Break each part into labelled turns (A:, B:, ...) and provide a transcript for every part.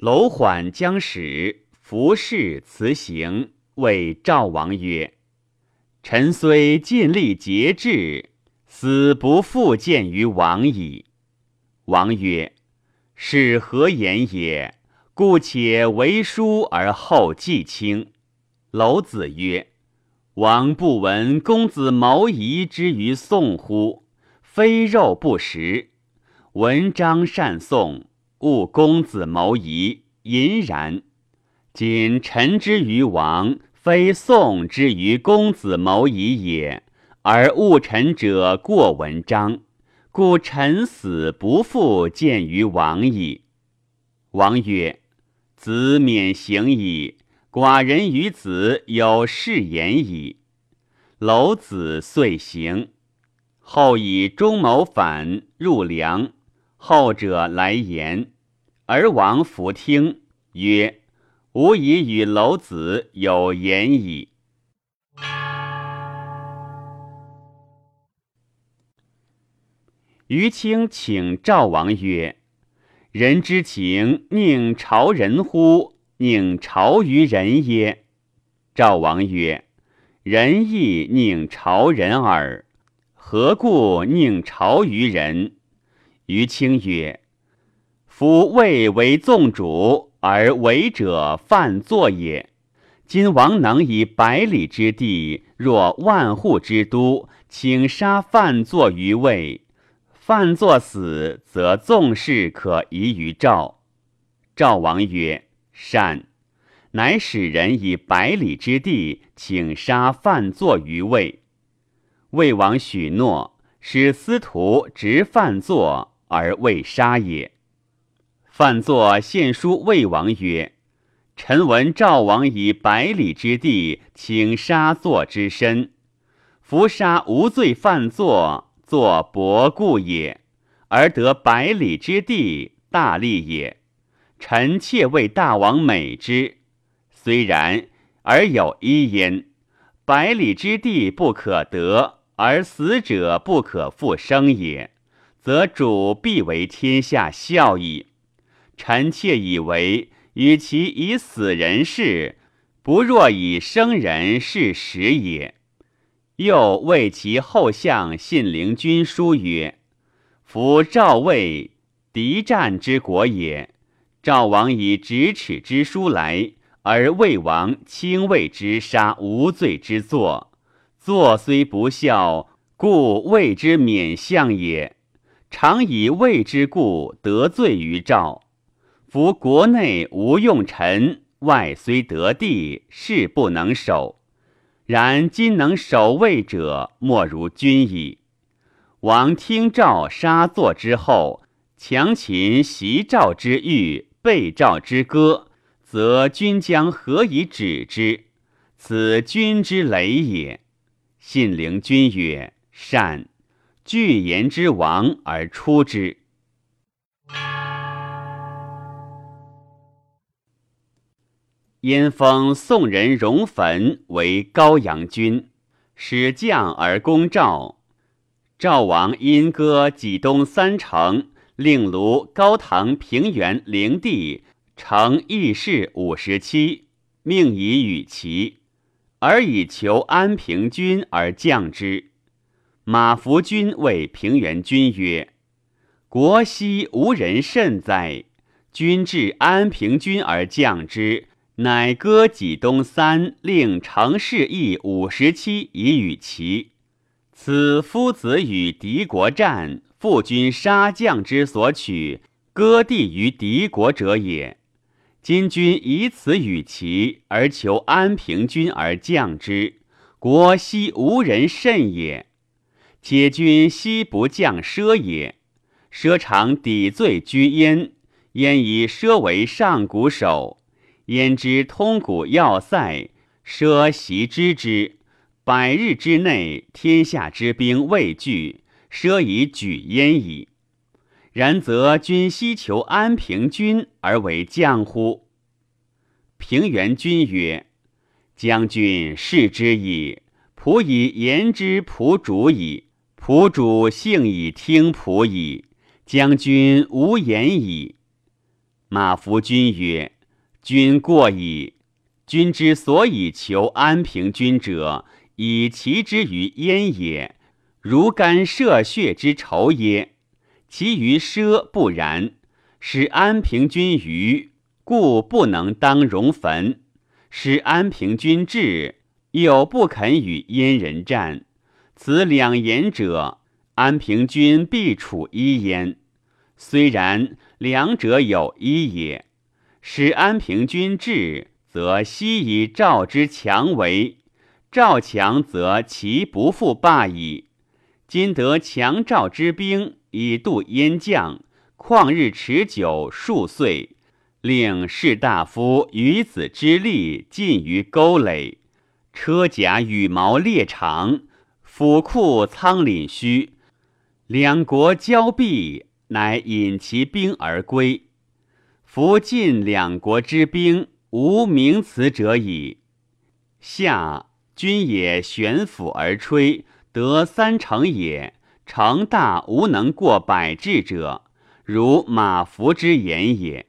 A: 楼缓将使服侍辞行，谓赵王曰：“臣虽尽力节制，死不复见于王矣。”王曰：“是何言也？故且为书而后继卿。”楼子曰：“王不闻公子谋夷之于宋乎？非肉不食。文章善颂，勿公子谋夷，隐然。今臣之于王，非宋之于公子谋夷也，而误臣者过文章，故臣死不复见于王矣。”王曰：“子免行矣。”寡人与子有誓言矣。楼子遂行。后以中谋反入梁，后者来言，而王弗听，曰：“吾已与楼子有言矣。”于卿请赵王曰：“人之情，宁朝人乎？”宁朝于人耶？赵王曰：“仁义宁朝人耳。何故宁朝于人？”于卿曰：“夫魏为纵主，而为者犯作也。今王能以百里之地，若万户之都，请杀犯作于魏。犯作死，则纵事可疑于赵。”赵王曰。善，乃使人以百里之地，请杀犯作于魏。魏王许诺，使司徒执犯作而未杀也。范作献书魏王曰：“臣闻赵王以百里之地，请杀作之身。伏杀无罪犯作，作薄故也，而得百里之地，大利也。”臣妾为大王美之，虽然，而有一焉：百里之地不可得，而死者不可复生也，则主必为天下笑矣。臣妾以为，与其以死人事，不若以生人事实也。又为其后相信陵君书曰：“夫赵魏敌战之国也。”赵王以咫尺之书来，而魏王轻谓之杀无罪之作，作虽不孝，故谓之免相也。常以魏之故得罪于赵。夫国内无用臣，外虽得地，事不能守。然今能守卫者，莫如君矣。王听赵杀作之后，强秦袭赵之欲。被赵之歌，则君将何以止之？此君之雷也。信陵君曰：“善。”具言之王而出之。因封宋人荣坟为高阳君，使将而攻赵。赵王因歌济东三城。令卢高唐平原灵帝成义士五十七，命以与齐，而以求安平君而降之。马服君谓平原君曰：“国西无人甚哉！君至安平君而降之，乃割己东三，令成事义五十七以与齐。此夫子与敌国战。”父君杀将之所取，割地于敌国者也。今君以此与齐，而求安平君而降之，国西无人甚也。且君西不降奢也，奢常抵罪居焉，焉以奢为上古首，焉知通古要塞，奢袭之之，百日之内，天下之兵未惧。奢以举焉矣。然则君希求安平君而为将乎？平原君曰：“将军视之矣。仆以言之，仆主矣。仆主幸以听仆矣。将军无言矣。”马服君曰：“君过矣。君之所以求安平君者，以其之于燕也，如干涉血之仇也？其余奢不然。使安平君愚，故不能当戎坟；使安平君智，又不肯与燕人战。此两言者，安平君必处一焉。虽然，两者有一也。使安平君智，则悉以赵之强为；赵强，则其不复霸矣。今得强赵之兵以度燕将，旷日持久数岁，令士大夫与子之力尽于沟垒，车甲羽毛列长，府库仓廪虚，两国交臂，乃引其兵而归。夫晋两国之兵，无名此者矣。夏君也悬釜而吹，得三成也。成大无能过百至者，如马服之言也。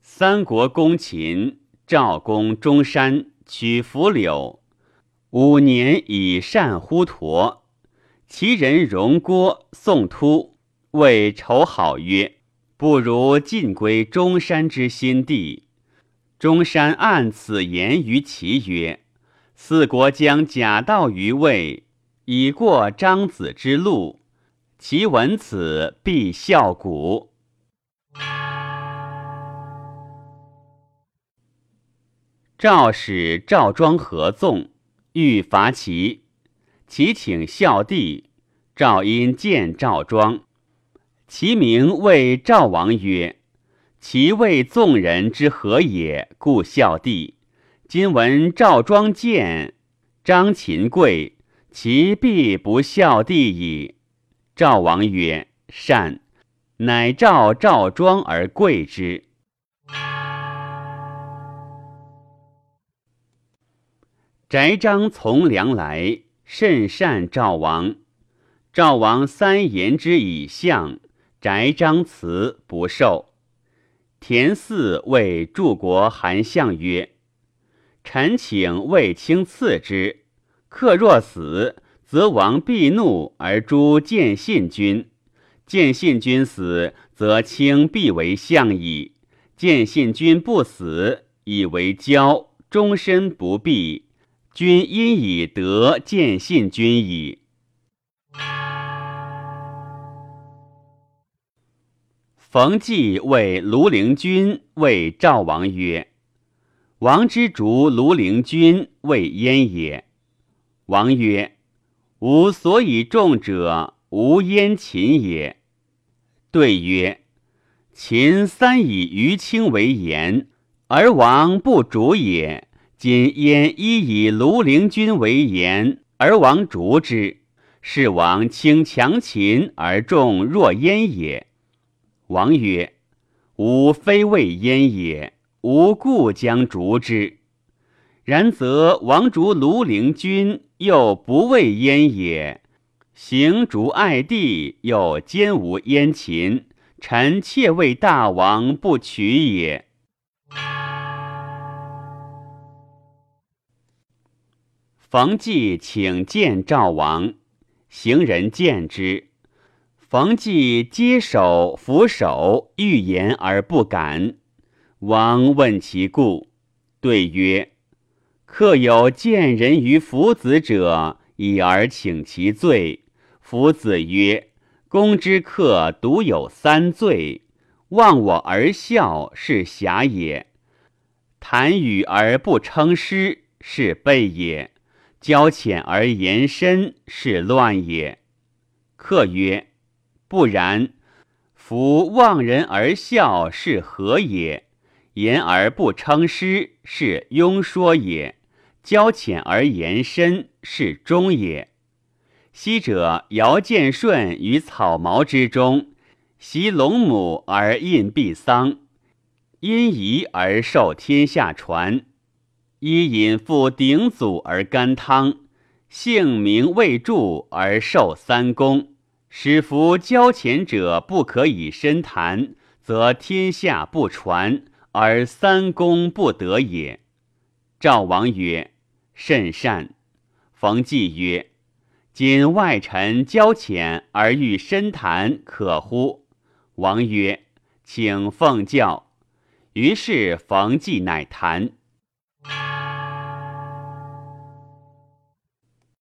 A: 三国攻秦，赵攻中山，取涪柳。五年以善乎佗。其人荣郭、宋突谓仇好曰：“不如尽归中山之心地。”中山按此言于其曰：“四国将假道于魏，以过张子之路。其闻此，必笑古。”赵使赵庄合纵，欲伐齐。其请孝弟，赵因见赵庄，其名谓赵王曰：“其为纵人之何也？故孝弟。今闻赵庄见张秦贵，其必不孝弟矣。”赵王曰：“善。”乃召赵庄而贵之。翟张从良来。甚善赵王，赵王三言之以相，翟张辞不受。田嗣谓柱国韩相曰：“臣请卫青赐之。客若死，则王必怒而诛见信君；见信君死，则卿必为相矣。见信君不死，以为骄，终身不避。”君因以德见信君矣。冯骥谓卢陵君谓赵王曰：“王之逐卢陵君，谓燕也。”王曰：“吾所以重者，无燕秦也。”对曰：“秦三以于卿为言，而王不逐也。”今燕一以卢陵君为言，而王逐之，是王轻强秦而重弱燕也。王曰：“吾非为燕也，吾故将逐之。然则王逐卢陵君，又不为燕也；行逐爱弟，又兼无燕秦。臣妾为大王不取也。”冯骥请见赵王，行人见之。冯骥接手俯首，欲言而不敢。王问其故，对曰：“客有见人于夫子者，以而请其罪。夫子曰：‘公之客独有三罪：忘我而笑，是侠也；谈语而不称师，是备也。’”交浅而言深，是乱也。客曰：不然。夫望人而笑，是何也？言而不称师，是庸说也。交浅而言深，是忠也。昔者尧见舜于草茅之中，袭龙母而印毕丧，因夷而受天下传。伊引复鼎祖而甘汤，姓名未著而受三公，使夫交钱者不可以深谈，则天下不传，而三公不得也。赵王曰：“甚善。”冯季曰：“今外臣交浅而欲深谈，可乎？”王曰：“请奉教。”于是冯季乃谈。